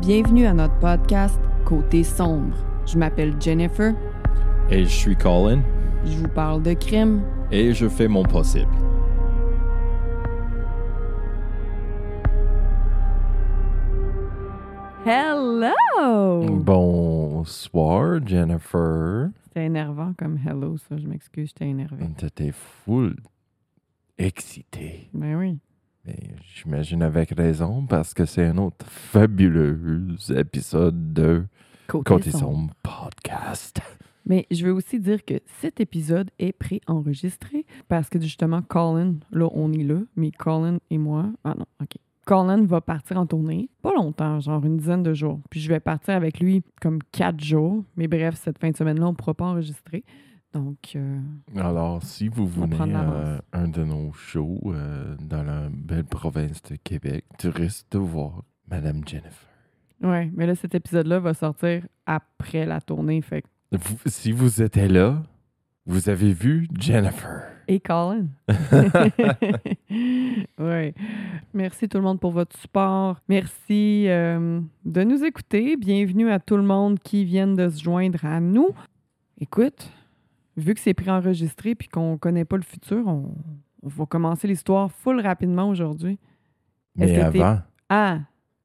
Bienvenue à notre podcast Côté sombre. Je m'appelle Jennifer. Et je suis Colin. Je vous parle de crime. Et je fais mon possible. Hello! Bonsoir, Jennifer. C'était énervant comme hello, ça. Je m'excuse, j'étais énervé. T'étais full excité. Ben oui. Mais j'imagine avec raison parce que c'est un autre fabuleux épisode de Côté Sombre Podcast. Mais je veux aussi dire que cet épisode est pré-enregistré parce que justement, Colin, là, on est là, mais Colin et moi. Ah non, OK. Colin va partir en tournée, pas longtemps, genre une dizaine de jours. Puis je vais partir avec lui comme quatre jours. Mais bref, cette fin de semaine-là, on ne pourra pas enregistrer. Donc. euh, Alors, si vous venez à l'avance. un de nos shows euh, dans la belle province de Québec, tu risques de voir Madame Jennifer. ouais, mais là, cet épisode-là va sortir après la tournée. Fait Vous- si vous étiez là, vous avez vu Jennifer. Et Colin. oui. Merci tout le monde pour votre support. Merci euh, de nous écouter. Bienvenue à tout le monde qui vient de se joindre à nous. Écoute, vu que c'est préenregistré puis qu'on connaît pas le futur, on, on va commencer l'histoire full rapidement aujourd'hui. Mais avant, Ah,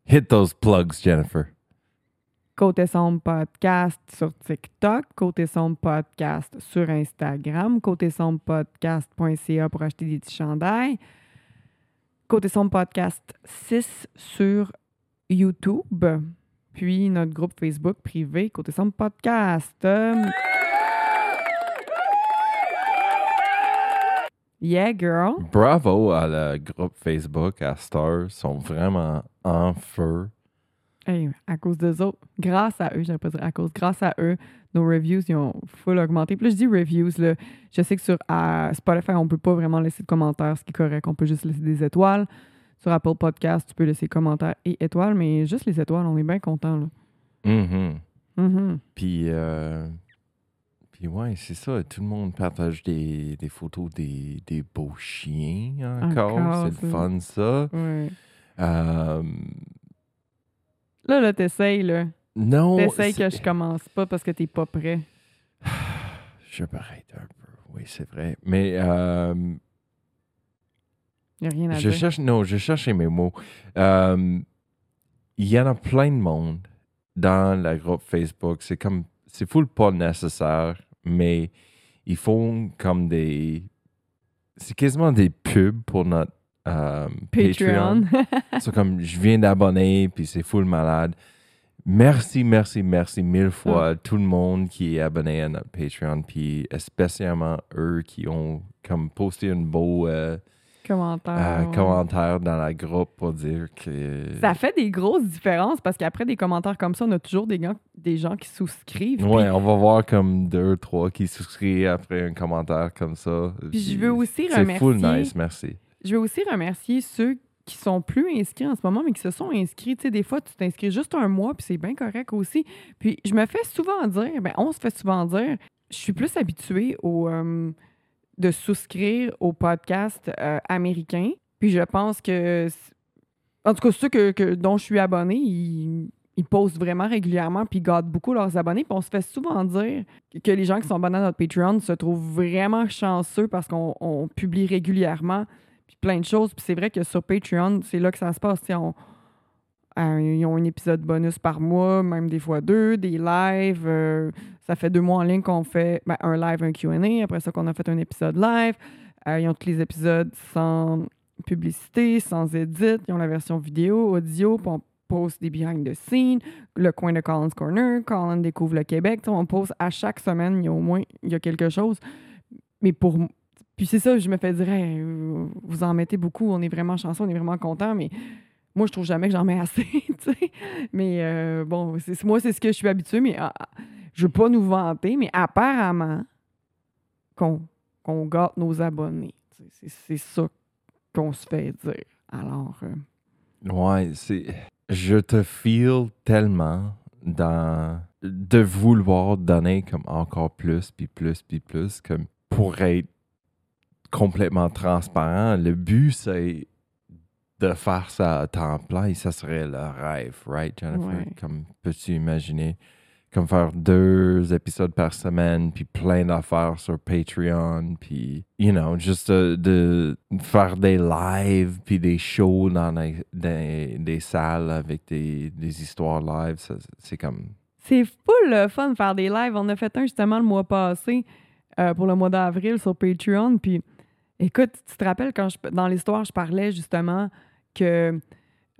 hit those plugs, Jennifer. Côté Sombre Podcast sur TikTok, Côté Sombre Podcast sur Instagram, Côté Sombre Podcast.ca pour acheter des petits chandails, Côté Sombre Podcast 6 sur YouTube, puis notre groupe Facebook privé Côté Sombre Podcast. Euh, Yeah, girl. Bravo à le groupe Facebook, à Star, sont vraiment en feu. Hey, à cause d'eux autres, grâce à eux, j'allais pas dire à cause, grâce à eux, nos reviews, ils ont full augmenté. Puis là, je dis reviews, là, je sais que sur euh, Spotify, on peut pas vraiment laisser de commentaires, ce qui est correct. On peut juste laisser des étoiles. Sur Apple Podcast, tu peux laisser commentaires et étoiles, mais juste les étoiles, on est bien content là. Mhm. Mhm. Puis, euh, puis ouais, c'est ça. Tout le monde partage des, des photos des, des beaux chiens encore. Encore, c'est le fun, ça. Euh, Là, là, t'essayes, là. non. T'essayes que je commence pas parce que t'es pas prêt. Je m'arrête un peu. Oui, c'est vrai. Mais euh, Y a rien à je dire. cherche, non, je cherchais mes mots. Euh, Il y en a plein de monde dans le groupe Facebook. C'est comme, c'est full pas nécessaire, mais ils font comme des, c'est quasiment des pubs pour notre euh, Patreon. Patreon. c'est comme, je viens d'abonner, puis c'est full malade. Merci, merci, merci mille fois à tout le monde qui est abonné à notre Patreon, puis spécialement eux qui ont comme posté un beau euh, Commentaire. euh, ouais. dans la groupe pour dire que... Ça fait des grosses différences parce qu'après des commentaires comme ça, on a toujours des, gens- des gens qui souscrivent. Ouais, on va voir comme deux, trois qui souscrivent après un commentaire comme ça. Puis je veux aussi C'est full remercier- nice, merci. Je veux aussi remercier ceux qui sont plus inscrits en ce moment, mais qui se sont inscrits. Tu sais, des fois, tu t'inscris juste un mois, puis c'est bien correct aussi. Puis je me fais souvent dire, ben on se fait souvent dire, je suis plus habituée au, euh, de souscrire aux podcasts euh, américains. Puis je pense que, en tout cas, ceux que, dont je suis abonnée, ils, ils postent vraiment régulièrement, puis ils gardent beaucoup leurs abonnés. Puis on se fait souvent dire que les gens qui sont abonnés à notre Patreon se trouvent vraiment chanceux parce qu'on on publie régulièrement puis plein de choses. Puis c'est vrai que sur Patreon, c'est là que ça se passe. Euh, ils ont un épisode bonus par mois, même des fois deux, des lives. euh, ça fait deux mois en ligne qu'on fait ben, un live, un QA. Après ça, qu'on a fait un épisode live. Euh, ils ont tous les épisodes sans publicité, sans edit. Ils ont la version vidéo, audio, puis on poste des behind the scenes, le coin de Collins Corner, Colin découvre le Québec. On poste à chaque semaine, il y a au moins il y a quelque chose. Mais pour puis c'est ça, je me fais dire, vous en mettez beaucoup, on est vraiment chanceux, on est vraiment content, mais moi, je trouve jamais que j'en mets assez, tu sais. Mais euh, bon, moi, c'est ce que je suis habituée, mais ah, ah, je veux pas nous vanter, mais apparemment, qu'on, qu'on gâte nos abonnés. C'est ça qu'on se fait dire. Alors, euh, Ouais, c'est... Je te feel tellement dans... De vouloir donner comme encore plus, puis plus, puis plus, comme pour être complètement transparent. Le but, c'est de faire ça à temps plein, ça serait le rêve, right, Jennifer? Ouais. Comme peux-tu imaginer? Comme faire deux épisodes par semaine, puis plein d'affaires sur Patreon, puis, you know, juste de, de faire des lives, puis des shows dans des, des- des salles avec des, des histoires live, c'est comme. C'est full le fun de faire des lives. On a fait un justement le mois passé euh, pour le mois d'avril sur Patreon. Puis écoute, tu te rappelles quand je, dans l'histoire, je parlais justement que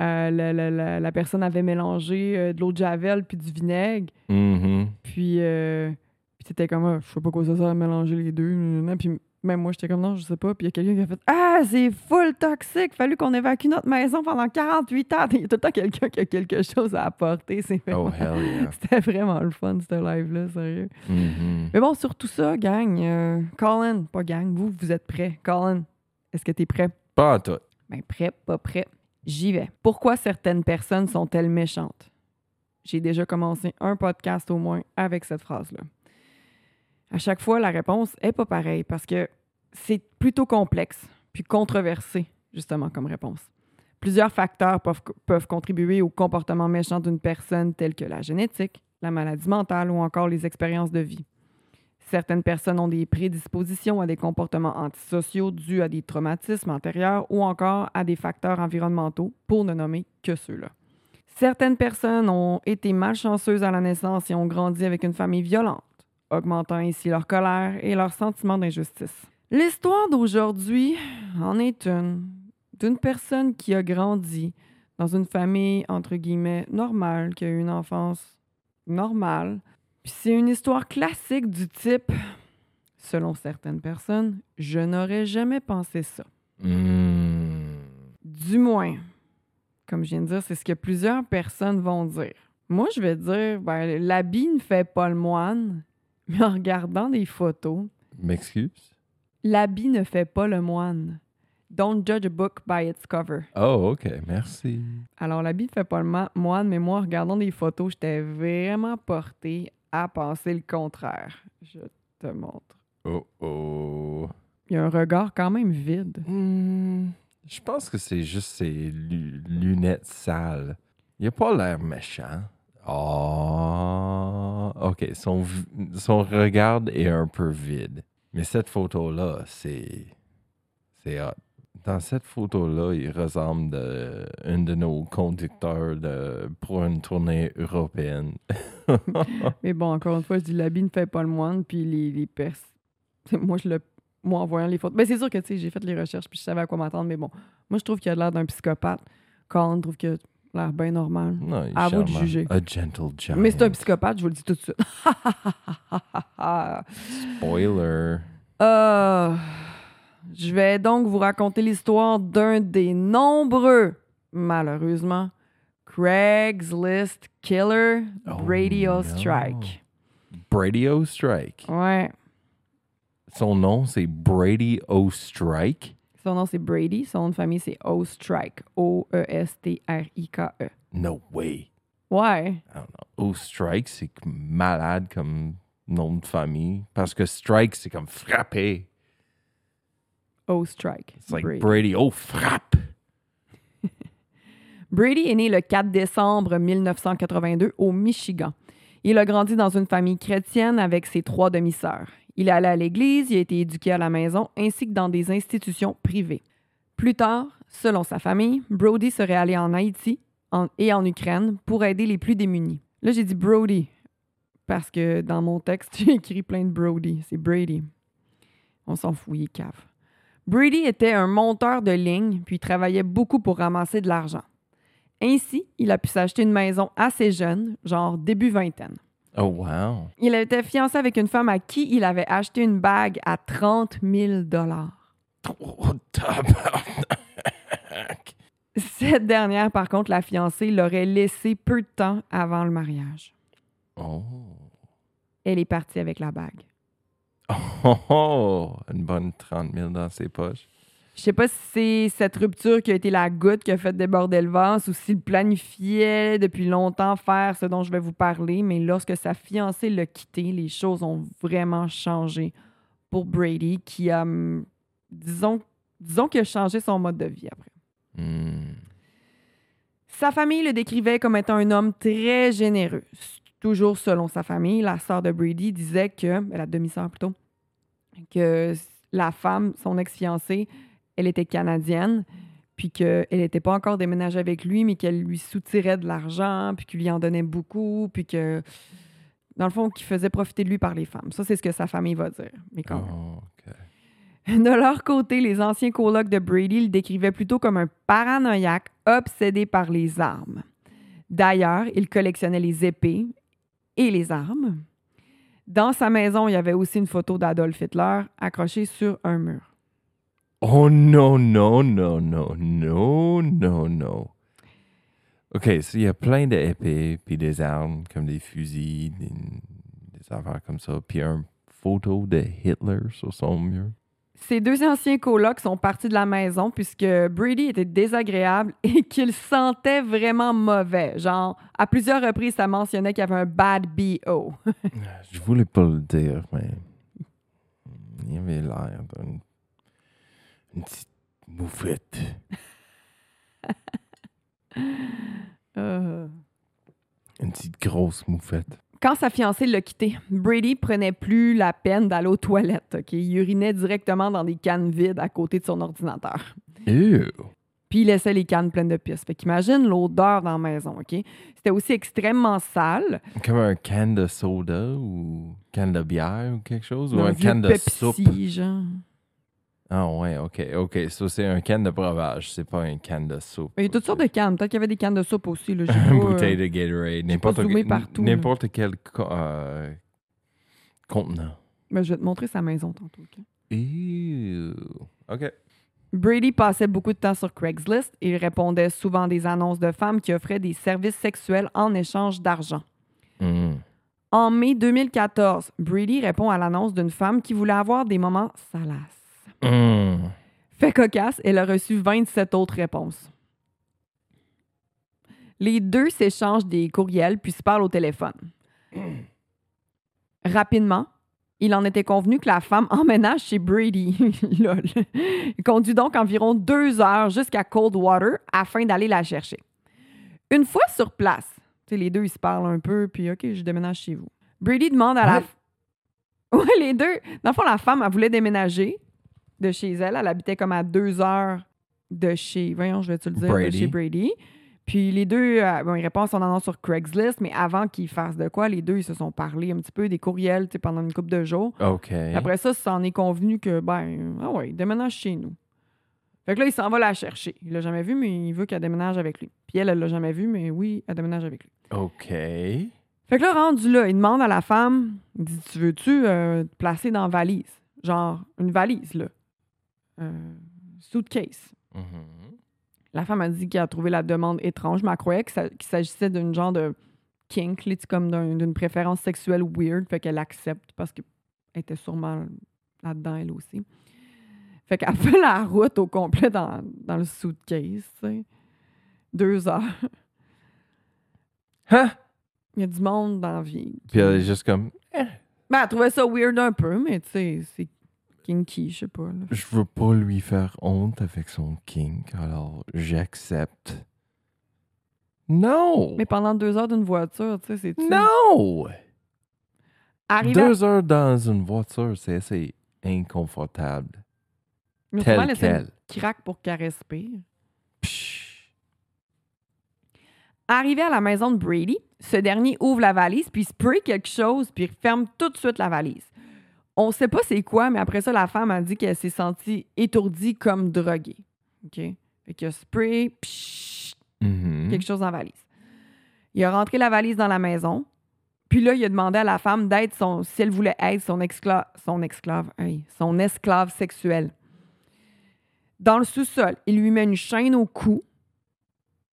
euh, la, la- la- la personne avait mélangé euh, de l'eau de javel puis du vinaigre. Mhm. Puis, euh, puis t'étais comme, Ah, je sais pas quoi ça sert à mélanger les deux. Puis même moi, j'étais comme, non, je sais pas. Puis il y a quelqu'un qui a fait, ah, c'est full toxique. Fallu qu'on évacue notre maison pendant 48 heures. Il y a tout le temps quelqu'un qui a quelque chose à apporter. C'est Oh, vraiment- hell yeah. C'était vraiment le fun, ce live-là, sérieux. Mhm. Mais bon, sur tout ça, gang, euh, Colin, pas gang, vous, vous êtes prêts? Colin, est-ce que t'es prêt? Pas en tout. Ben, prêt, pas prêt. J'y vais. Pourquoi certaines personnes sont-elles méchantes? J'ai déjà commencé un podcast au moins avec cette phrase-là. À chaque fois, la réponse est pas pareille parce que c'est plutôt complexe puis controversé, justement, comme réponse. Plusieurs facteurs peuvent, peuvent contribuer au comportement méchant d'une personne, tels que la génétique, la maladie mentale ou encore les expériences de vie. Certaines personnes ont des prédispositions à des comportements antisociaux dus à des traumatismes antérieurs ou encore à des facteurs environnementaux, pour ne nommer que ceux-là. Certaines personnes ont été malchanceuses à la naissance et ont grandi avec une famille violente, augmentant ainsi leur colère et leur sentiment d'injustice. L'histoire d'aujourd'hui en est une d'une personne qui a grandi dans une famille, entre guillemets, normale, qui a eu une enfance normale. Puis c'est une histoire classique du type, selon certaines personnes, je n'aurais jamais pensé ça. Mm. Du moins, comme je viens de dire, c'est ce que plusieurs personnes vont dire. Moi, je vais dire, ben, l'habit ne fait pas le moine, mais en regardant des photos, M'excuse? l'habit ne fait pas le moine. Don't judge a book by its cover. Oh, OK. Merci. Alors, l'habit ne fait pas le moine, mais moi, en regardant des photos, j'étais vraiment portée à penser le contraire. Je te montre. Oh, oh. Il y a un regard quand même vide. Hmm, je pense que c'est juste ses lu- lunettes sales. Il a pas l'air méchant. Oh, ok. Son, son regard est un peu vide. Mais cette photo-là, c'est. C'est hot. Dans cette photo-là, il ressemble de un de nos conducteurs de, pour une tournée européenne. Mais bon, encore une fois, je dis l'habit ne fait pas le moine, puis les, les pers... Moi, je le... Moi, en voyant les photos... Ben, c'est sûr que, tu sais, j'ai fait les recherches, puis je savais à quoi m'attendre, mais bon. Moi, je trouve qu'il a l'air d'un psychopathe. Colin trouve a l'air bien normal. Non, il est À vous de charmant. juger. A gentle giant. Mais c'est un psychopathe, je vous le dis tout de suite. Spoiler. Euh, je vais donc vous raconter l'histoire d'un des nombreux, malheureusement, Craigslist Killer Oh, Radio. Strike. Brady O'Strike. Ouais. Son nom, c'est Brady O'Strike. Son nom, c'est Brady. Son nom de famille, c'est O-Strike. O-E-S-T-R-I-K-E. No way. Ouais. O'Strike, c'est malade comme nom de famille. Parce que strike, c'est comme frapper. O-Strike. It's like Brady. Brady. Oh, frappe. Brady est né le 4 décembre 1982 au Michigan. Il a grandi dans une famille chrétienne avec ses trois demi-sœurs. Il est allé à l'église, il a été éduqué à la maison ainsi que dans des institutions privées. Plus tard, selon sa famille, Brody serait allé en Haïti et en Ukraine pour aider les plus démunis. Là, j'ai dit Brody parce que dans mon texte, j'ai écrit plein de Brody. C'est Brady. On s'en fout, il cave. Brady était un monteur de ligne puis travaillait beaucoup pour ramasser de l'argent. Ainsi, il a pu s'acheter une maison assez jeune, genre début vingtaine. Oh, wow. Il était fiancé avec une femme à qui il avait acheté une bague à 30 000 Oh, tabarnak. Cette dernière, par contre, la fiancée, l'aurait laissé peu de temps avant le mariage. Oh. Elle est partie avec la bague. Oh, oh, une bonne 30 000 dans ses poches. Je sais pas si c'est cette rupture qui a été la goutte qui a fait déborder le vase ou s'il planifiait depuis longtemps faire ce dont je vais vous parler, mais lorsque sa fiancée l'a quitté, les choses ont vraiment changé pour Brady qui a, hum, disons, disons qu'il a changé son mode de vie après. Hmm. Sa famille le décrivait comme étant un homme très généreux. Toujours selon sa famille, la sœur de Brady disait que, la demi-sœur plutôt, que la femme, son ex-fiancée, elle était canadienne, puis qu'elle n'était pas encore déménagée avec lui, mais qu'elle lui soutirait de l'argent, puis qu'il lui en donnait beaucoup, puis que, dans le fond, qu'il faisait profiter de lui par les femmes. Ça, c'est ce que sa famille va dire. Mais quand. Oh. De leur côté, les anciens colocs de Brady le décrivaient plutôt comme un paranoïaque obsédé par les armes. D'ailleurs, il collectionnait les épées et les armes. Dans sa maison, il y avait aussi une photo d'Adolf Hitler accrochée sur un mur. Oh non, non, non, non, non, non, non. OK, so il y a plein d'épées puis des armes comme des fusils, des, des affaires comme ça, puis une photo de Hitler sur son mur. Ces deux anciens colocs sont partis de la maison puisque Brady était désagréable et qu'il sentait vraiment mauvais. Genre, à plusieurs reprises, ça mentionnait qu'il y avait un bad BO. Je voulais pas le dire, mais il avait l'air d'une une petite moufette. Euh. Une petite grosse moufette. Quand sa fiancée l'a quitté, Brady prenait plus la peine d'aller aux toilettes. ok? Il urinait directement dans des cannes vides à côté de son ordinateur. Ew. Puis il laissait les cannes pleines de pisse. Fait qu'imagine l'odeur dans la maison, OK? C'était aussi extrêmement sale. Comme un can de soda ou can de bière ou quelque chose? Ou Un can de Pepsi, soupe? genre. Ah ouais, ok, ok. Ça, c'est un can de breuvage, c'est pas un can de soupe. Il y a toutes sortes de cannes. Peut-être qu'il y avait des cannes de soupe aussi. Là. Une euh, bouteille de Gatorade, pas n'importe partout, n'importe quel euh, contenant. Ben, je vais te montrer sa maison tantôt. OK? Ew. Ok. Brady passait beaucoup de temps sur Craigslist et il répondait souvent à des annonces de femmes qui offraient des services sexuels en échange d'argent. Mm. En mai 2014, Brady répond à l'annonce d'une femme qui voulait avoir des moments salaces. Mm. Fait cocasse, elle a reçu 27 autres réponses. Les deux s'échangent des courriels puis se parlent au téléphone. Rapidement, il en était convenu que la femme emménage chez Brady. Lol. Il conduit donc environ deux heures jusqu'à Coldwater afin d'aller la chercher. Une fois sur place, les deux ils se parlent un peu, puis OK, je déménage chez vous. Brady demande à la. Ouais. Ouais, les deux. Dans le fond, la femme, elle voulait déménager de chez elle. Elle habitait comme à deux heures de chez. Voyons, je vais te le dire, de Brady. chez Brady. Puis les deux, euh, bon, ils répondent à son annonce sur Craigslist, mais avant qu'ils fassent de quoi, les deux, ils se sont parlé un petit peu des courriels tu sais, pendant une couple de jours. Ok. Après ça, ça en est convenu que, ben, ah ouais, il déménage chez nous. Fait que là, il s'en va la chercher. Il l'a jamais vu, mais il veut qu'elle déménage avec lui. Puis elle, elle l'a jamais vu, mais oui, elle déménage avec lui. Ok. Fait que là, rendu là, il demande à la femme, il dit, tu veux-tu euh, te placer dans valise? Genre, une valise, là. Suitcase. Mhm. La femme a dit qu'elle a trouvé la demande étrange, mais elle croyait qu'il s'agissait d'un genre de kink, comme d'un- d'une préférence sexuelle weird, fait qu'elle accepte parce qu'elle était sûrement là-dedans, elle aussi. Fait qu'elle fait la route au complet dans, dans le suitcase. Deux heures. Hein? Il y a du monde dans la vie. qui- Puis elle est juste comme, Ben, elle trouvait ça weird un peu, mais tu sais, c'est kinky, je sais pas. là. je veux pas lui faire honte avec son kink, alors j'accepte. Non! Mais pendant deux heures d'une voiture, tu sais, c'est... Non! Arrivé à- Deux heures dans une voiture, c'est assez inconfortable. Souvent Tel quel. craque pour qu'elle respire. Psh. Arrivé à la maison de Brady, ce dernier ouvre la valise, puis spray quelque chose, puis ferme tout de suite la valise. On sait pas c'est quoi, mais après ça, la femme a dit qu'elle s'est sentie étourdie comme droguée. OK? Fait qu'il a spray, psh, Mhm. quelque chose la valise. Il a rentré la valise dans la maison, puis là, il a demandé à la femme d'être son, si elle voulait être son, excla- son esclave, hey, son esclave sexuelle. Dans le sous-sol, il lui met une chaîne au cou.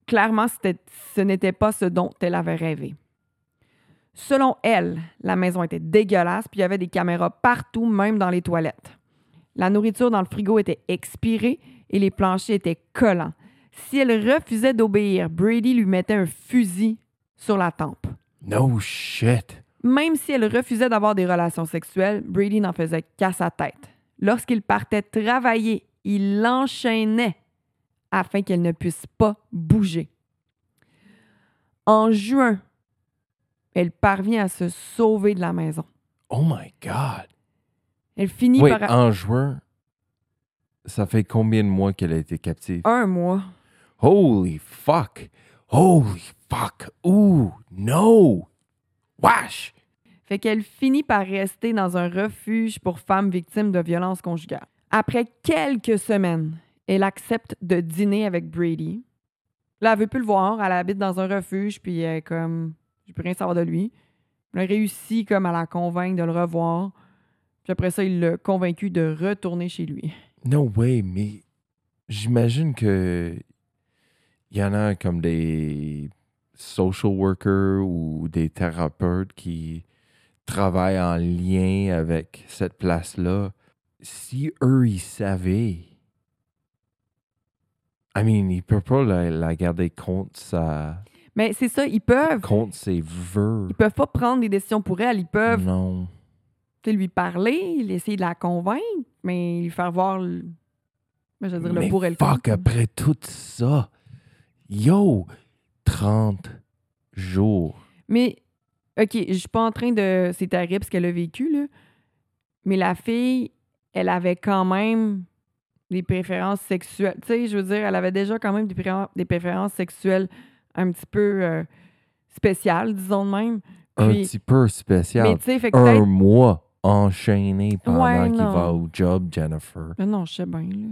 Clairement, ce n'était pas ce dont elle avait rêvé. Selon elle, la maison était dégueulasse, puis il y avait des caméras partout, même dans les toilettes. La nourriture dans le frigo était expirée et les planchers étaient collants. Si elle refusait d'obéir, Brady lui mettait un fusil sur la tempe. No shit. Même si elle refusait d'avoir des relations sexuelles, Brady n'en faisait qu'à sa tête. Lorsqu'il partait travailler, il l'enchaînait afin qu'elle ne puisse pas bouger. En juin, elle parvient à se sauver de la maison. Oh my God. Elle finit Wait, par en juin, ça fait combien de mois qu'elle a été captive? un mois. Holy fuck. Holy fuck. Ooh, no. Wesh. Fait qu'elle finit par rester dans un refuge pour femmes victimes de violences conjugales. Après quelques semaines, elle accepte de dîner avec Brady. Là, elle veut plus le voir. Elle habite dans un refuge, puis elle est comme, je peux rien savoir de lui. Elle a réussi comme à la convaincre de le revoir. Puis après ça, il l'a convaincu de retourner chez lui. No way, mais j'imagine que il y en a comme des social workers ou des thérapeutes qui travaillent en lien avec cette place-là. Si eux, ils savaient, I mean, ils peuvent pas la, la garder contre sa, Mais c'est ça, ils peuvent. contre ses vœux. Ils peuvent pas prendre des décisions pour elle. Ils peuvent Non. tu sais, lui parler, essayer de la convaincre, mais lui faire voir le, je veux dire, le pour et le fuck, contre. après tout ça, yo, 30 jours. Mais, OK, je suis pas en train de... C'est terrible ce qu'elle a vécu, là. Mais la fille, elle avait quand même des préférences sexuelles. Tu sais, je veux dire, elle avait déjà quand même des préférences sexuelles un petit peu euh, spéciales, disons de même. Un petit peu Mais spécial. tu sais, fait que Un mois enchaîné pendant Ouais, qu'il va au job, Jennifer. Mais non, je sais bien, là.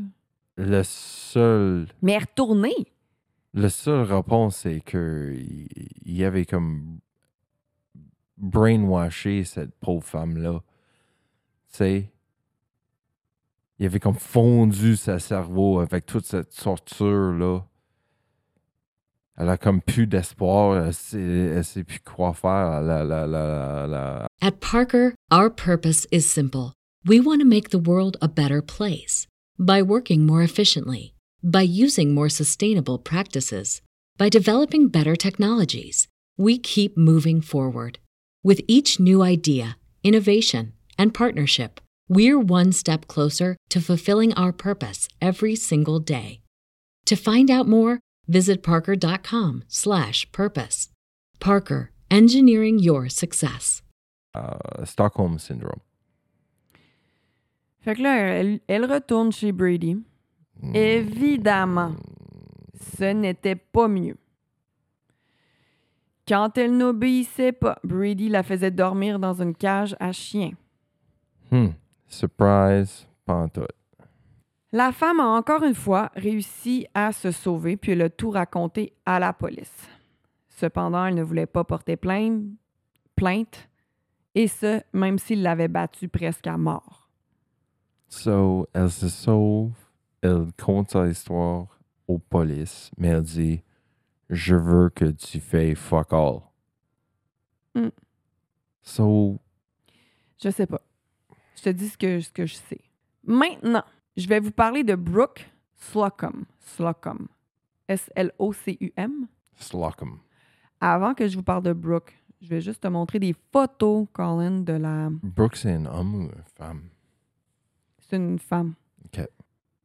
Le seul, Mais retourner! le seul réponse, c'est que il avait comme brainwashé cette pauvre femme-là. Tu sais, il avait comme fondu sa cerveau avec toute cette torture-là. Elle a comme plus d'espoir, elle elle sait plus quoi faire. La, la, la- At Parker, our purpose is simple. We want to make the world a better place by working more efficiently, by using more sustainable practices, by developing better technologies. We keep moving forward. With each new idea, innovation, and partnership, we're one step closer to fulfilling our purpose every single day. To find out more, visit parker.com/purpose. Parker, engineering your success. euh, Stockholm Syndrome. Fait que là, elle, elle retourne chez Brady. Hmm. Évidemment, ce n'était pas mieux. Quand elle n'obéissait pas, Brady la faisait dormir dans une cage à chien. Hmm. Surprise, pantoute. La femme a encore une fois réussi à se sauver puis elle a tout raconté à la police. Cependant, elle ne voulait pas porter plainte, plainte et ce, même s'il l'avait battue presque à mort. So, elle se sauve, elle compte sa histoire aux polices, mais elle dit Je veux que tu fais fuck all. Hmm. So, Je sais pas. Je te dis ce que, ce que je sais. Maintenant, je vais vous parler de Brooke Slocum. Slocum. S-L-O-C-U-M. Slocum. Avant que je vous parle de Brooke, je vais juste te montrer des photos, Colin, de la. Brooke, c'est un homme ou une femme? C'est une femme.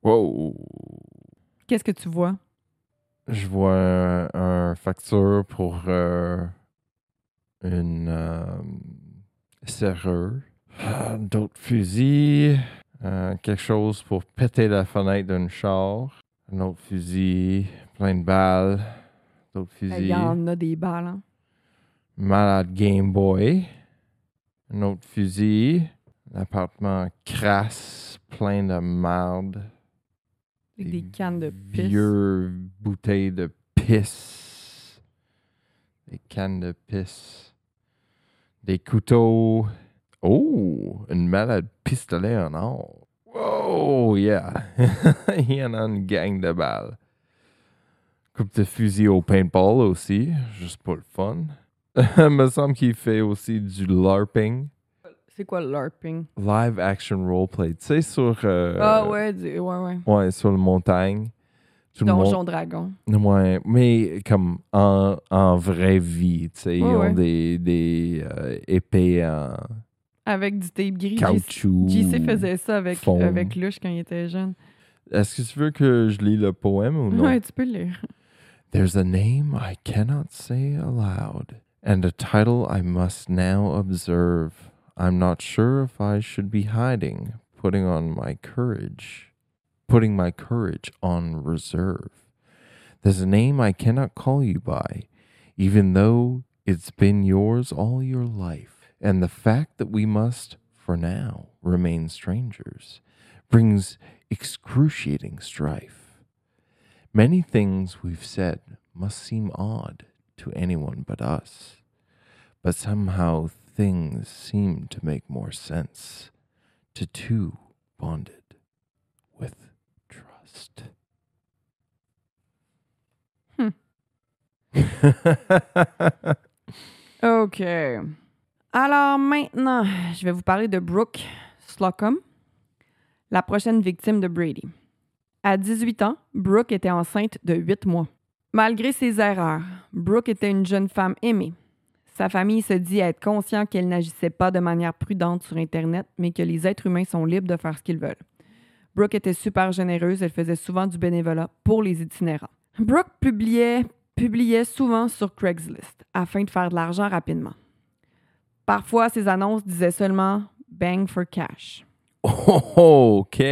Wow! Qu'est-ce que tu vois? Je vois un, un facture pour euh, une euh, serrure, Ah, d'autres fusils, euh, quelque chose pour péter la fenêtre d'un char, un autre fusil, plein de balles, d'autres Il fusils, y en a des balles. hein. malade Game Boy, un autre fusil, un appartement crasse, plein de merde. Avec des cannes de pisse. Vieux bouteilles de pisse. Des cannes de pisse. Des couteaux. Oh, une malade pistolet en or. Wow, yeah. Il y en a une gang de balles. Coupe de fusil au paintball aussi, juste pour le fun. Il me semble qu'il fait aussi du LARPing. C'est quoi le LARPing? Live action roleplay. Tu sais, sur. euh, ah ouais, du- ouais, ouais. Ouais, sur montagne. Tout le monde- Donjon Dragon. Ouais, mais comme en, en vraie vie, tu sais, ils ont ouais. des, des euh, épées en Avec du tape gris. Caoutchouc. JC faisait ça avec, avec Lush quand il était jeune. Est-ce que tu veux que je lis le poème ou non? Ouais, tu peux le lire. There's a name I cannot say aloud, and a title I must now observe. I'm not sure if I should be hiding, putting on my courage, putting my courage on reserve. There's a name I cannot call you by, even though it's been yours all your life, and the fact that we must, for now, remain strangers brings excruciating strife. Many things we've said must seem odd to anyone but us, but somehow things seem to make more sense to two bonded with trust. Hmm. OK. Alors maintenant, je vais vous parler de Brooke Slocum, la prochaine victime de Brady. À 18 ans, Brooke était enceinte de 8 mois. Malgré ses erreurs, Brooke était une jeune femme aimée. Sa famille se dit être conscient qu'elle n'agissait pas de manière prudente sur Internet, mais que les êtres humains sont libres de faire ce qu'ils veulent. Brooke était super généreuse, elle faisait souvent du bénévolat pour les itinérants. Brooke publiait, publiait souvent sur Craigslist afin de faire de l'argent rapidement. Parfois, ses annonces disaient seulement bang for cash. Oh, OK.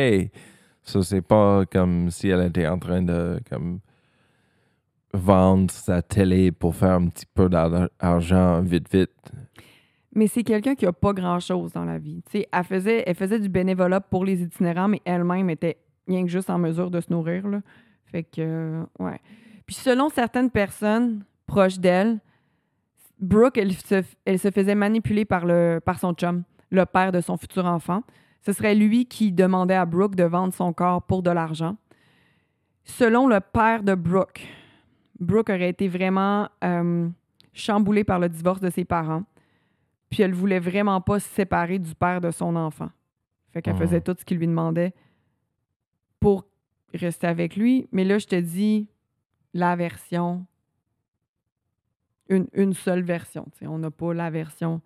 Ça, c'est pas comme si elle était en train de comme, vendre sa télé pour faire un petit peu d'argent vite, vite. Mais c'est quelqu'un qui a pas grand-chose dans la vie. Elle faisait, elle faisait du bénévolat pour les itinérants, mais elle-même était rien que juste en mesure de se nourrir. Là. Fait que, euh, ouais. Puis selon certaines personnes proches d'elle, Brooke, elle se, elle se faisait manipuler par, le, par son chum, le père de son futur enfant. Ce serait lui qui demandait à Brooke de vendre son corps pour de l'argent. Selon le père de Brooke, Brooke aurait été vraiment euh, chamboulée par le divorce de ses parents. Puis elle voulait vraiment pas se séparer du père de son enfant. Fait qu'elle Mhm. faisait tout ce qu'il lui demandait pour rester avec lui. Mais là, je te dis la version, une, une seule version. tu sais. On n'a pas la version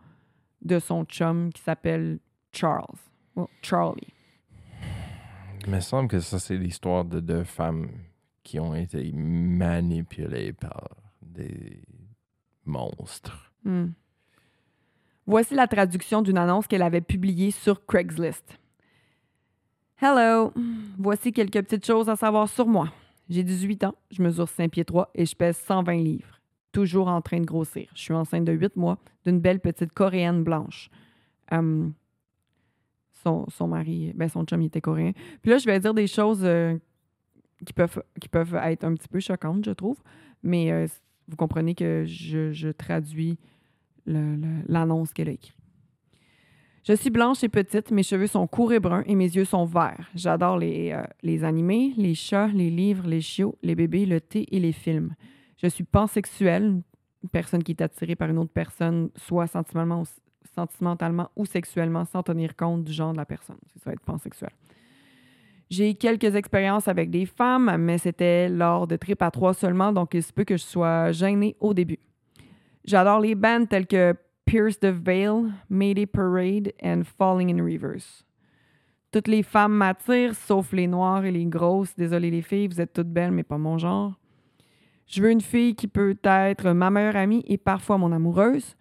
de son chum qui s'appelle Charles. Well, Charlie. Il me semble que ça, c'est l'histoire de deux femmes qui ont été manipulées par des monstres. Hmm. Voici la traduction d'une annonce qu'elle avait publiée sur Craigslist. Hello, voici quelques petites choses à savoir sur moi. J'ai 18 ans, je mesure 5 pieds 3 et je pèse 120 livres. Toujours en train de grossir. Je suis enceinte de 8 mois d'une belle petite coréenne blanche. Hum, son, son mari, ben son chum, il était coréen. Puis là, je vais dire des choses euh, qui, peuvent, qui peuvent être un petit peu choquantes, je trouve. Mais euh, vous comprenez que je, je traduis l'annonce qu'elle a écrite. Je suis blanche et petite, mes cheveux sont courts et bruns et mes yeux sont verts. J'adore les, euh, les animés, les chats, les livres, les chiots, les bébés, le thé et les films. Je suis pansexuelle, une personne qui est attirée par une autre personne, soit sentimentalement, ou sexuellement, sans tenir compte du genre de la personne. C'est ça, être pansexuel. J'ai quelques expériences avec des femmes, mais c'était lors de trip à trois seulement, donc il se peut que je sois gênée au début. J'adore les bands telles que Pierce the Veil, Mayday Parade and Falling in Reverse. Toutes les femmes m'attirent, sauf les noires et les grosses. Désolée les filles, vous êtes toutes belles, mais pas mon genre. Je veux une fille qui peut être ma meilleure amie et parfois mon amoureuse.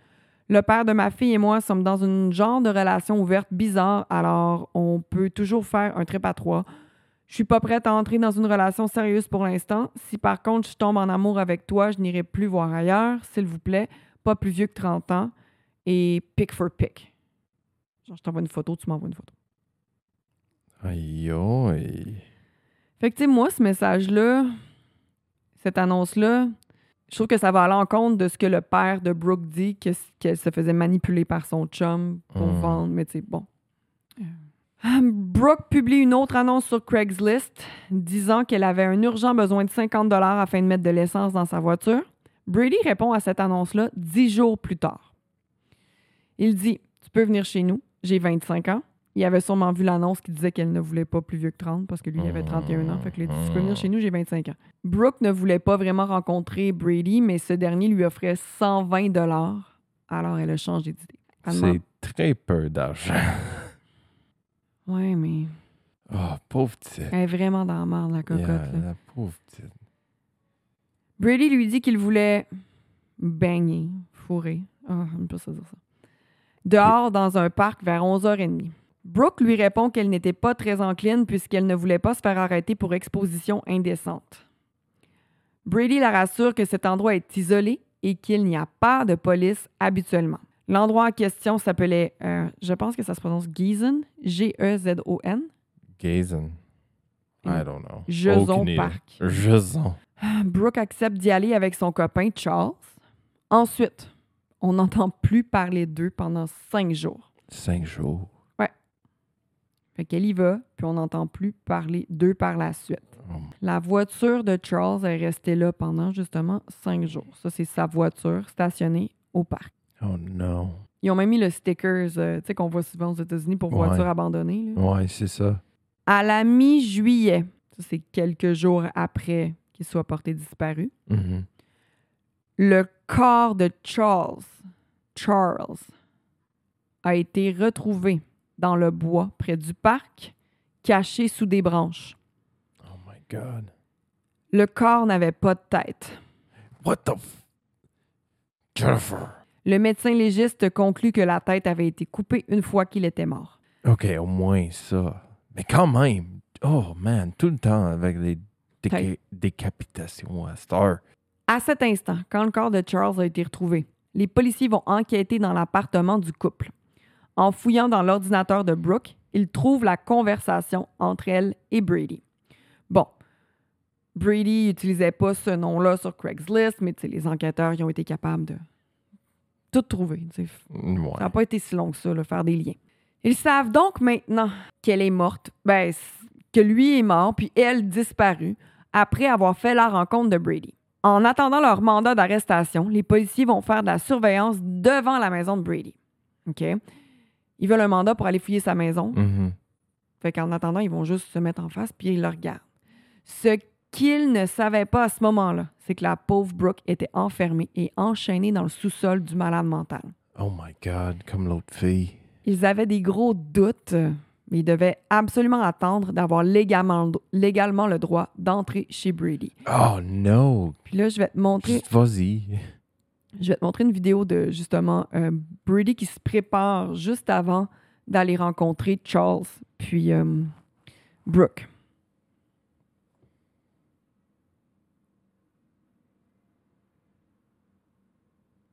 Le père de ma fille et moi sommes dans une genre de relation ouverte bizarre, alors on peut toujours faire un trip à trois. Je suis pas prête à entrer dans une relation sérieuse pour l'instant. Si par contre je tombe en amour avec toi, je n'irai plus voir ailleurs, s'il vous plaît. Pas plus vieux que 30 ans. Et pick for pick. Genre, je t'envoie une photo, tu m'envoies une photo. Aïe, aïe. Fait que, tu sais, moi, ce message-là, cette annonce-là, je trouve que ça va à l'encontre de ce que le père de Brooke dit, que- qu'elle se faisait manipuler par son chum pour Mm. vendre, mais tu bon. Euh, Brooke publie une autre annonce sur Craigslist disant qu'elle avait un urgent besoin de 50 afin de mettre de l'essence dans sa voiture. Brady répond à cette annonce-là dix jours plus tard. Il dit Tu peux venir chez nous, j'ai 25 ans. Il avait sûrement vu l'annonce qui disait qu'elle ne voulait pas plus vieux que 30 parce que lui, il avait 31 ans. Fait que dit Tu peux venir chez nous, j'ai 25 ans. Brooke ne voulait pas vraiment rencontrer Brady, mais ce dernier lui offrait 120 Alors elle a changé d'idée. C'est très peu d'argent. Ouais, mais. Oh, pauvre petite. Elle est vraiment dans la merde, la cocotte. Yeah, là. la pauvre petite. Brady lui dit qu'il voulait baigner, fourrer. Ah, j'aime pas ça dire ça. Dehors, dans un parc, vers 11h30. Brooke lui répond qu'elle n'était pas très encline puisqu'elle ne voulait pas se faire arrêter pour exposition indécente. Brady la rassure que cet endroit est isolé et qu'il n'y a pas de police habituellement. L'endroit en question s'appelait, euh, je pense que ça se prononce Geezen, G-E-Z-O-N. I don't know. Idée. Park. Jason. Brooke accepte d'y aller avec son copain Charles. Ensuite, on n'entend plus parler d'eux pendant cinq jours. Cinq jours. Fait qu'elle y va, puis on n'entend plus parler d'eux par la suite. Oh, La voiture de Charles est restée là pendant justement cinq jours. Ça, c'est sa voiture stationnée au parc. oh no. Ils ont même mis le stickers, euh, tu sais, qu'on voit souvent aux États-Unis pour Ouais. voiture abandonnée. là. Ouais, c'est ça. À la mi-juillet, ça c'est quelques jours après qu'il soit porté disparu, Mhm. le corps de Charles, Charles, a été retrouvé dans le bois près du parc, caché sous des branches. Oh my God. Le corps n'avait pas de tête. What the f... Jennifer. Le médecin légiste conclut que la tête avait été coupée une fois qu'il était mort. OK, au moins ça. Mais quand même. Oh man, tout le temps avec les déca- Hey. décapitations à Star. À cet instant, quand le corps de Charles a été retrouvé, les policiers vont enquêter dans l'appartement du couple. En fouillant dans l'ordinateur de Brooke, ils trouvent la conversation entre elle et Brady. Bon, Brady n'utilisait pas ce nom-là sur Craigslist, mais les enquêteurs ils ont été capables de tout trouver. Ouais. Ça n'a pas été si long que ça, là, faire des liens. Ils savent donc maintenant qu'elle est morte, ben, que lui est mort, puis elle disparue, après avoir fait la rencontre de Brady. En attendant leur mandat d'arrestation, les policiers vont faire de la surveillance devant la maison de Brady. OK? Ils veulent un mandat pour aller fouiller sa maison. Mhm. Fait qu'en attendant, ils vont juste se mettre en face puis ils le regardent. Ce qu'ils ne savaient pas à ce moment-là, c'est que la pauvre Brooke était enfermée et enchaînée dans le sous-sol du malade mental. Oh my God, comme l'autre fille. Ils avaient des gros doutes, mais ils devaient absolument attendre d'avoir légalement, légalement le droit d'entrer chez Brady. Oh no. Puis là, je vais te montrer, vas-y. Je vais te montrer une vidéo de justement euh, Brady qui se prépare juste avant d'aller rencontrer Charles puis euh, Brooke.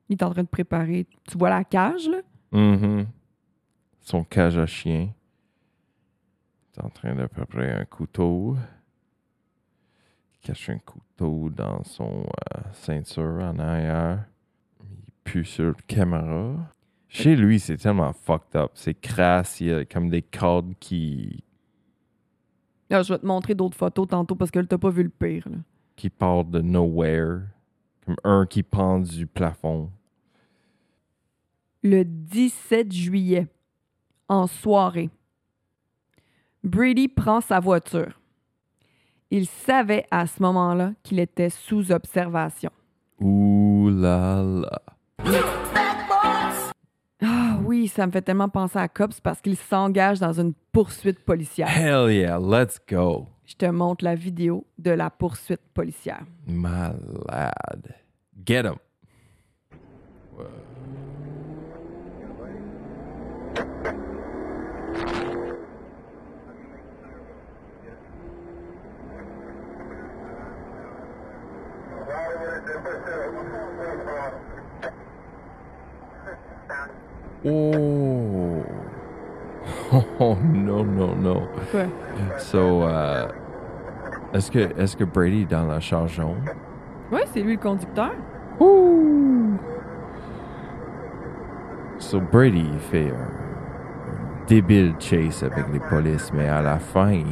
Il est en train de préparer. Tu vois la cage, là? Mhm. Son cage à chien. Il est en train de préparer un couteau. Il cache un couteau dans son euh, ceinture en arrière. Pue sur la caméra. Chez lui, c'est tellement fucked up. C'est crasse. Il y a comme des cordes qui, Là, je vais te montrer d'autres photos tantôt parce que t'as pas vu le pire. là. qui partent de nowhere. Comme un qui pend du plafond. Le 17 juillet, en soirée, Brady prend sa voiture. Il savait à ce moment-là qu'il était sous observation. Ouh là là. Ah oui, ça me fait tellement penser à Cops parce qu'il s'engage dans une poursuite policière. Hell yeah, let's go. Je te montre la vidéo de la poursuite policière. Malade. Get him. Oh. Oh no no no. Quoi? So, euh, est-ce que est-ce que Brady est dans la charge jaune? Oui, c'est lui le conducteur. Ouh. So Brady il fait un, débile chase avec les polices, mais à la fin il,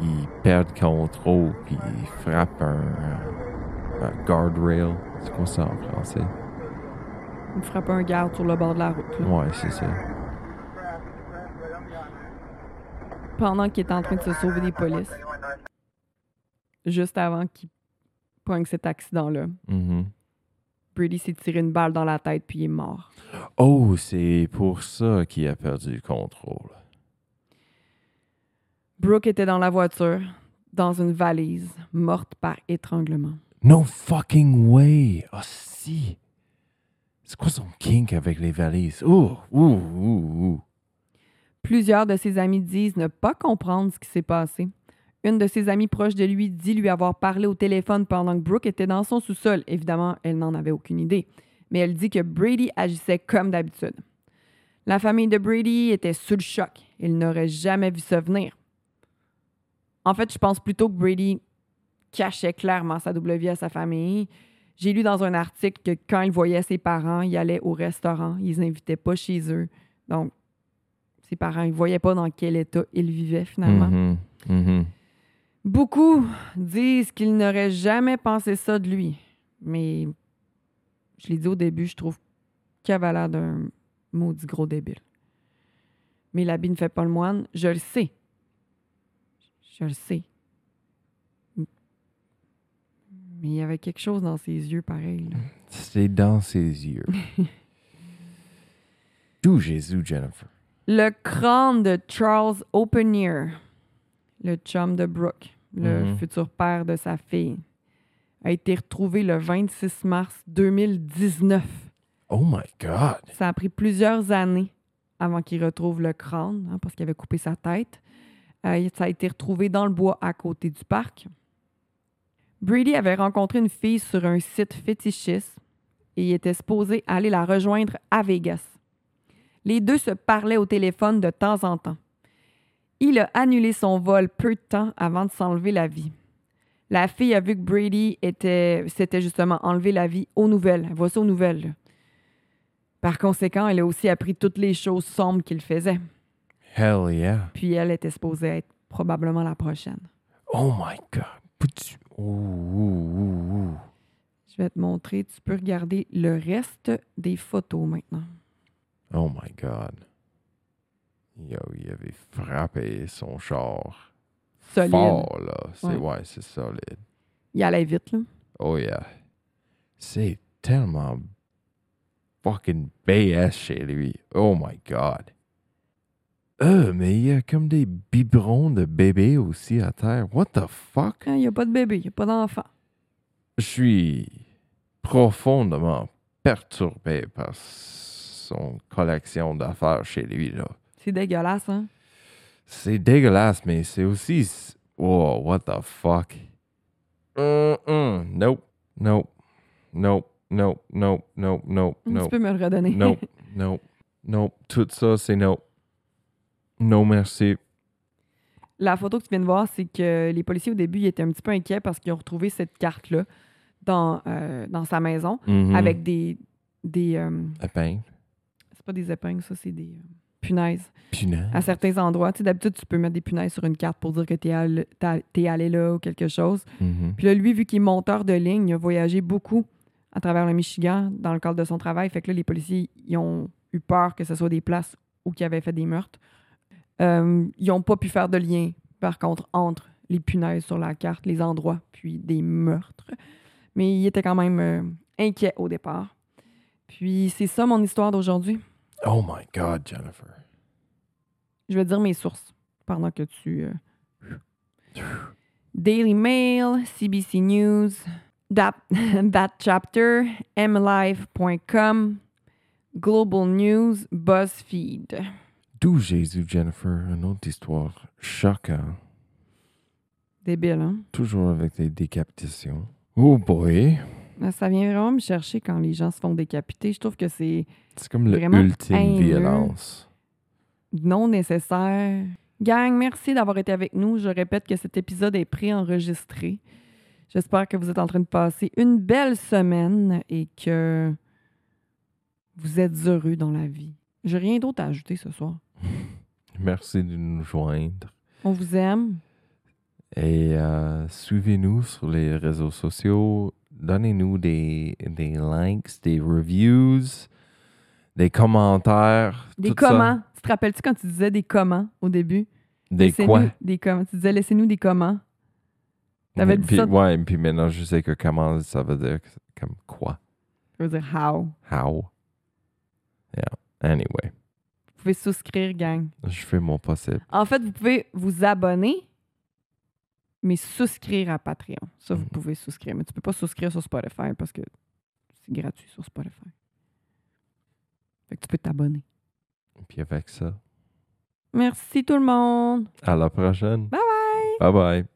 il perd contrôle puis il frappe un, un guardrail. C'est quoi ça en français? Il frappe un garde sur le bord de la route. là. Ouais, c'est ça. Pendant qu'il est en train de se sauver des polices. Juste avant qu'il pogne cet accident-là. Mhm. Brady s'est tiré une balle dans la tête puis il est mort. Oh, c'est pour ça qu'il a perdu le contrôle. Brooke était dans la voiture, dans une valise, morte par étranglement. No fucking way. Ah, si. C'est quoi son kink avec les valises? Ouh, ouh, ouh, ouh. Plusieurs de ses amis disent ne pas comprendre ce qui s'est passé. Une de ses amies proches de lui dit lui avoir parlé au téléphone pendant que Brooke était dans son sous-sol. Évidemment, elle n'en avait aucune idée. Mais elle dit que Brady agissait comme d'habitude. La famille de Brady était sous le choc. Ils n'auraient jamais vu ça venir. En fait, je pense plutôt que Brady cachait clairement sa double vie à sa famille. J'ai lu dans un article que quand il voyait ses parents, il allait au restaurant, ils invitait pas chez eux. Donc, ses parents, ils voyaient pas dans quel état ils vivaient finalement. Mhm, mhm. Beaucoup disent qu'ils n'auraient jamais pensé ça de lui. Mais je l'ai dit au début, je trouve qu'il avait l'air d'un maudit gros débile. Mais l'habit ne fait pas le moine, je le sais. Je le sais. Mais il y avait quelque chose dans ses yeux pareil. C'est dans ses yeux. D'où Jésus, Jennifer? Le crâne de Charles Openear, le chum de Brooke, le Mhm. futur père de sa fille, a été retrouvé le 26 mars 2019. Oh my God. Ça a pris plusieurs années avant qu'il retrouve le crâne, hein, parce qu'il avait coupé sa tête. Euh, ça a été retrouvé dans le bois à côté du parc. Brady avait rencontré une fille sur un site fétichiste et il était supposé aller la rejoindre à Vegas. Les deux se parlaient au téléphone de temps en temps. Il a annulé son vol peu de temps avant de s'enlever la vie. La fille a vu que Brady était, s'était justement enlevé la vie aux nouvelles. Ça aux nouvelles. là. Par conséquent, elle a aussi appris toutes les choses sombres qu'il faisait. Hell yeah. Puis elle était supposée être probablement la prochaine. Oh my God. Ouh, ouh, ouh. Je vais te montrer. Tu peux regarder le reste des photos maintenant. Oh my God. Yo, il avait frappé son char. Solide. Fort, là. C'est, Ouais. ouais, c'est solide. Il allait vite, là. Oh yeah. C'est tellement fucking BS chez lui. Oh my God. Euh, mais il y a comme des biberons de bébés aussi à terre. What the fuck? Hein, Il n'y a pas de bébé, il n'y a pas d'enfant. Je suis profondément perturbé par son collection d'affaires chez lui, là. C'est dégueulasse, hein? C'est dégueulasse, mais c'est aussi. Oh, what the fuck? Hum, hum. Nope, nope, nope, nope, nope, nope, nope, Tu nope, peux me le redonner. nope, nope, nope. Tout ça, c'est non. Non, merci. La photo que tu viens de voir, c'est que les policiers, au début, ils étaient un petit peu inquiets parce qu'ils ont retrouvé cette carte-là dans, euh, dans sa maison Mhm. avec des. des euh, Épingle. c'est pas des épingles, ça, c'est des euh, punaises. Punaise. À certains endroits, tu sais, d'habitude, tu peux mettre des punaises sur une carte pour dire que t'es allé, allé là ou quelque chose. Mhm. Puis là, lui, vu qu'il est monteur de ligne, il a voyagé beaucoup à travers le Michigan dans le cadre de son travail. Fait que là, les policiers, ils ont eu peur que ce soit des places où il avait fait des meurtres. Euh, ils n'ont pas pu faire de lien, par contre, entre les punaises sur la carte, les endroits, puis des meurtres. Mais il était quand même euh, inquiet au départ. Puis c'est ça mon histoire d'aujourd'hui. Oh my God, Jennifer. Je vais dire mes sources pendant que tu. euh, Daily Mail, CBC News, That, That Chapter, MLive.com, Global News, BuzzFeed. D'où Jésus, Jennifer? Une autre histoire choquante. Débile, hein? Toujours avec des décapitations. Oh boy. Mais Ça vient vraiment me chercher quand les gens se font décapiter. Je trouve que c'est C'est comme l'ultime violence. non nécessaire. Gang, merci d'avoir été avec nous. Je répète que cet épisode est préenregistré. J'espère que vous êtes en train de passer une belle semaine et que vous êtes heureux dans la vie. J'ai rien d'autre à ajouter ce soir. Merci de nous joindre. On vous aime. Et euh, suivez-nous sur les réseaux sociaux. Donnez-nous des, des likes, des reviews, des commentaires. Des ça. comment. Tu te rappelles-tu quand tu disais des comment au début? Des Laissez-nous quoi? Des comment. Tu disais laissez-nous des comment. T'avais dit Puis- ça? Ouais, puis maintenant je sais que comment ça veut dire comme quoi. Je veux dire how. How. Yeah. Anyway. Vous pouvez souscrire, gang. Je fais mon possible. En fait, vous pouvez vous abonner, mais souscrire à Patreon. Ça, vous Mhm. pouvez souscrire. Mais tu peux pas souscrire sur Spotify parce que c'est gratuit sur Spotify. Fait que tu peux t'abonner. Puis avec ça, Merci tout le monde. à la prochaine. Bye bye. Bye bye.